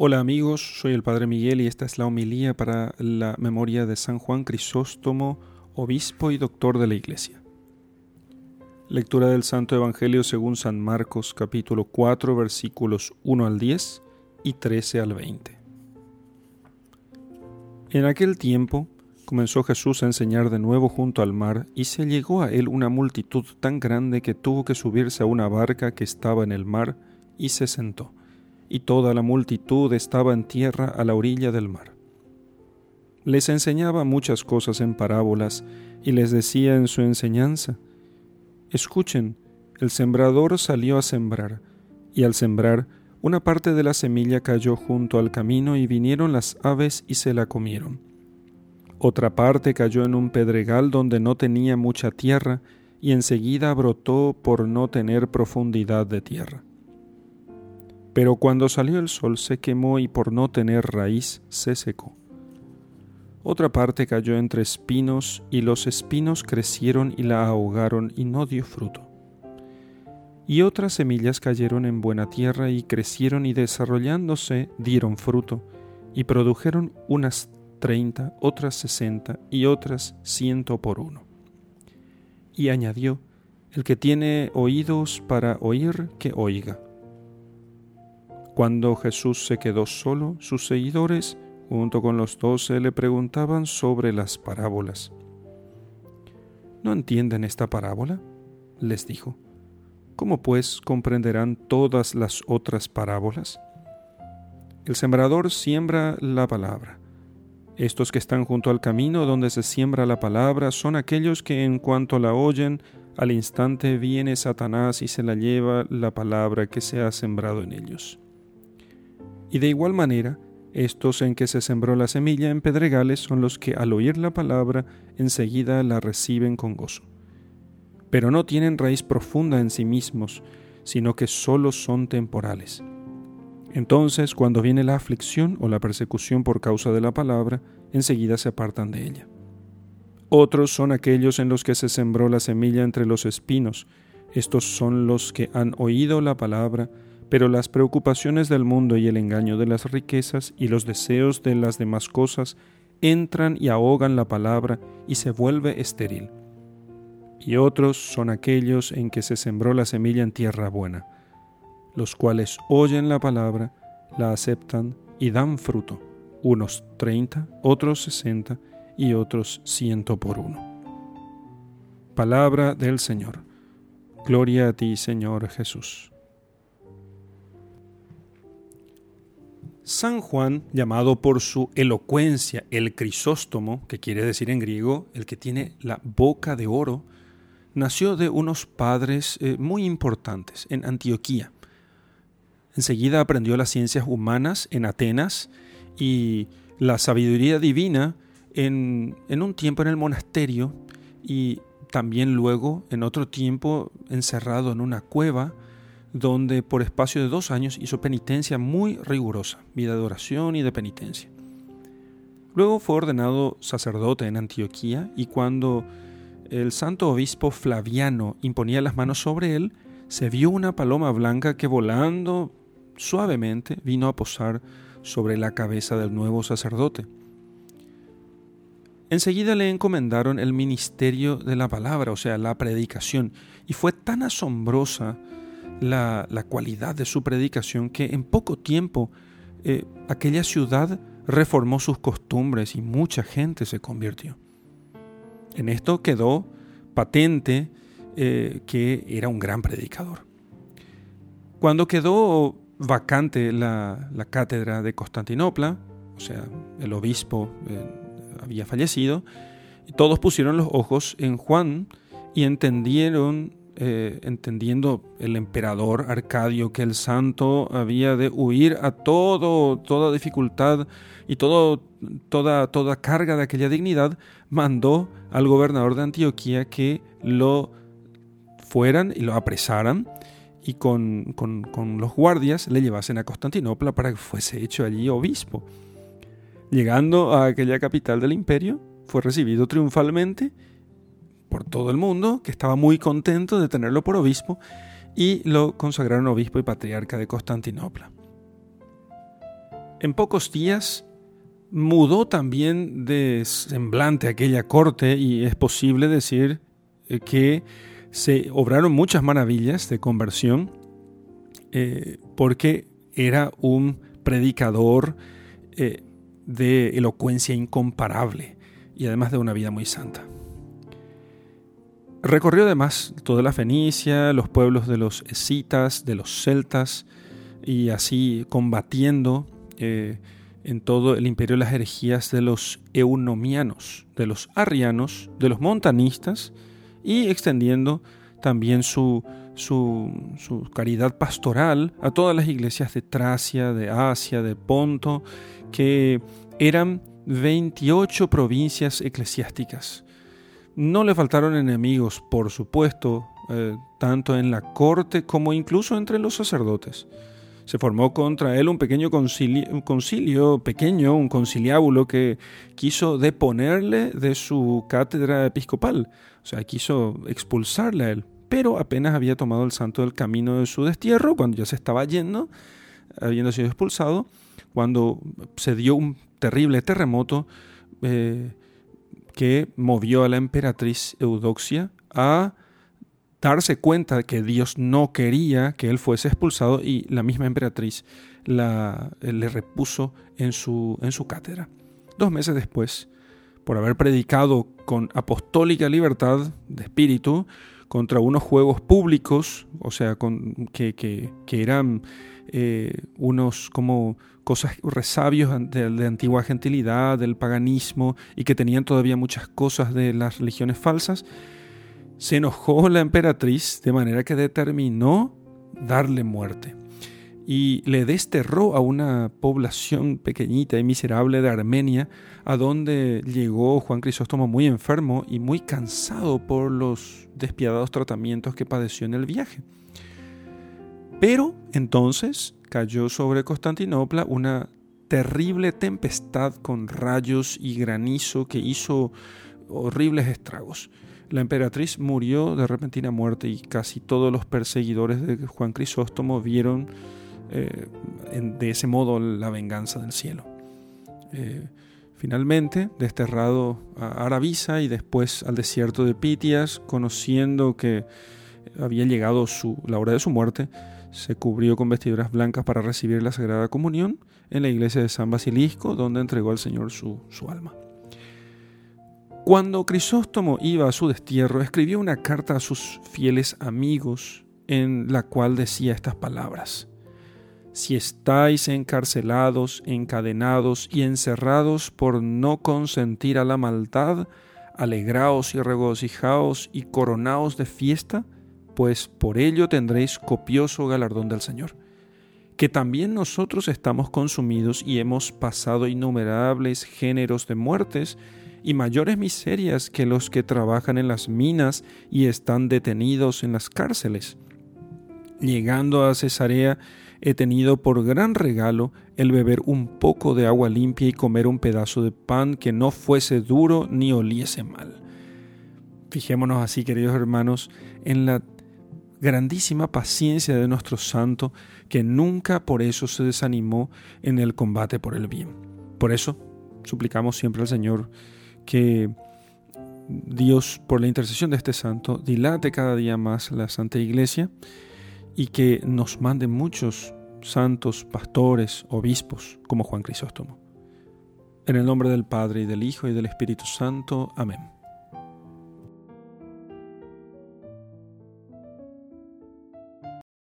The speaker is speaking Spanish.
Hola amigos, soy el Padre Miguel y esta es la homilía para la memoria de San Juan Crisóstomo, obispo y doctor de la Iglesia. Lectura del Santo Evangelio según San Marcos capítulo 4 versículos 1 al 10 y 13 al 20. En aquel tiempo comenzó Jesús a enseñar de nuevo junto al mar y se llegó a él una multitud tan grande que tuvo que subirse a una barca que estaba en el mar y se sentó y toda la multitud estaba en tierra a la orilla del mar. Les enseñaba muchas cosas en parábolas y les decía en su enseñanza, Escuchen, el sembrador salió a sembrar, y al sembrar, una parte de la semilla cayó junto al camino y vinieron las aves y se la comieron. Otra parte cayó en un pedregal donde no tenía mucha tierra y enseguida brotó por no tener profundidad de tierra. Pero cuando salió el sol se quemó y por no tener raíz se secó. Otra parte cayó entre espinos y los espinos crecieron y la ahogaron y no dio fruto. Y otras semillas cayeron en buena tierra y crecieron y desarrollándose dieron fruto y produjeron unas treinta, otras sesenta y otras ciento por uno. Y añadió, el que tiene oídos para oír, que oiga. Cuando Jesús se quedó solo, sus seguidores, junto con los doce, le preguntaban sobre las parábolas. ¿No entienden esta parábola? les dijo. ¿Cómo pues comprenderán todas las otras parábolas? El sembrador siembra la palabra. Estos que están junto al camino donde se siembra la palabra son aquellos que en cuanto la oyen, al instante viene Satanás y se la lleva la palabra que se ha sembrado en ellos. Y de igual manera, estos en que se sembró la semilla en pedregales son los que al oír la palabra enseguida la reciben con gozo. Pero no tienen raíz profunda en sí mismos, sino que sólo son temporales. Entonces, cuando viene la aflicción o la persecución por causa de la palabra, enseguida se apartan de ella. Otros son aquellos en los que se sembró la semilla entre los espinos. Estos son los que han oído la palabra, pero las preocupaciones del mundo y el engaño de las riquezas y los deseos de las demás cosas entran y ahogan la palabra y se vuelve estéril. Y otros son aquellos en que se sembró la semilla en tierra buena, los cuales oyen la palabra, la aceptan y dan fruto, unos treinta, otros sesenta y otros ciento por uno. Palabra del Señor. Gloria a ti, Señor Jesús. San Juan, llamado por su elocuencia el Crisóstomo, que quiere decir en griego el que tiene la boca de oro, nació de unos padres eh, muy importantes en Antioquía. Enseguida aprendió las ciencias humanas en Atenas y la sabiduría divina en, en un tiempo en el monasterio y también luego en otro tiempo encerrado en una cueva donde por espacio de dos años hizo penitencia muy rigurosa, vida de oración y de penitencia. Luego fue ordenado sacerdote en Antioquía y cuando el santo obispo Flaviano imponía las manos sobre él, se vio una paloma blanca que volando suavemente vino a posar sobre la cabeza del nuevo sacerdote. Enseguida le encomendaron el ministerio de la palabra, o sea, la predicación, y fue tan asombrosa la, cualidad de su predicación que en poco tiempo eh, aquella ciudad reformó sus costumbres y mucha gente se convirtió. En esto quedó patente eh, que era un gran predicador. Cuando quedó vacante la, cátedra de Constantinopla, o sea, el obispo eh, había fallecido, todos pusieron los ojos en Juan y entendieron eh, entendiendo el emperador Arcadio que el santo había de huir a todo, toda dificultad y todo, toda, toda carga de aquella dignidad, mandó al gobernador de Antioquía que lo fueran y lo apresaran y con, con los guardias le llevasen a Constantinopla para que fuese hecho allí obispo. Llegando a aquella capital del imperio, fue recibido triunfalmente por todo el mundo, que estaba muy contento de tenerlo por obispo, y lo consagraron obispo y patriarca de Constantinopla. En pocos días mudó también de semblante aquella corte y es posible decir eh, que se obraron muchas maravillas de conversión eh, porque era un predicador eh, de elocuencia incomparable y además de una vida muy santa. Recorrió además toda la Fenicia, los pueblos de los escitas, de los celtas, y así combatiendo en todo el imperio las herejías de los eunomianos, de los arrianos, de los montanistas y extendiendo también su, su, caridad pastoral a todas las iglesias de Tracia, de Asia, de Ponto, que eran 28 provincias eclesiásticas. No le faltaron enemigos, por supuesto, eh, tanto en la corte como incluso entre los sacerdotes. Se formó contra él un pequeño concilio, un concilio pequeño, un conciliábulo que quiso deponerle de su cátedra episcopal, o sea, quiso expulsarle a él, pero apenas había tomado el santo del camino de su destierro, cuando ya se estaba yendo, habiendo sido expulsado, cuando se dio un terrible terremoto eh, que movió a la emperatriz Eudoxia a darse cuenta de que Dios no quería que él fuese expulsado y la misma emperatriz la, le repuso en su, en su cátedra. Dos meses después, por haber predicado con apostólica libertad de espíritu contra unos juegos públicos, o sea, con, que, eran eh, unos como cosas resabios de, de, antigua gentilidad, del paganismo, y que tenían todavía muchas cosas de las religiones falsas, se enojó la emperatriz de manera que determinó darle muerte y le desterró a una población pequeñita y miserable de Armenia, a donde llegó Juan Crisóstomo muy enfermo y muy cansado por los despiadados tratamientos que padeció en el viaje. Pero entonces cayó sobre Constantinopla una terrible tempestad con rayos y granizo que hizo horribles estragos la emperatriz murió de repentina muerte y casi todos los perseguidores de Juan Crisóstomo vieron eh, de ese modo la venganza del cielo. Eh, finalmente, desterrado a Arabisa y después al desierto de Pitias, conociendo que había llegado la hora de su muerte, se cubrió con vestiduras blancas para recibir la Sagrada Comunión en la iglesia de San Basilisco, donde entregó al Señor su alma. Cuando Crisóstomo iba a su destierro, escribió una carta a sus fieles amigos en la cual decía estas palabras. Si estáis encarcelados, encadenados y encerrados por no consentir a la maldad, alegraos y regocijaos y coronaos de fiesta, pues por ello tendréis copioso galardón del Señor. Que también nosotros estamos consumidos y hemos pasado innumerables géneros de muertes, y mayores miserias que los que trabajan en las minas y están detenidos en las cárceles. Llegando a Cesarea, he tenido por gran regalo el beber un poco de agua limpia y comer un pedazo de pan que no fuese duro ni oliese mal. Fijémonos así, queridos hermanos, en la grandísima paciencia de nuestro santo, que nunca por eso se desanimó en el combate por el bien. Por eso suplicamos siempre al Señor que Dios, por la intercesión de este santo, dilate cada día más la Santa Iglesia y que nos mande muchos santos, pastores, obispos, como Juan Crisóstomo. En el nombre del Padre, y del Hijo, y del Espíritu Santo. Amén.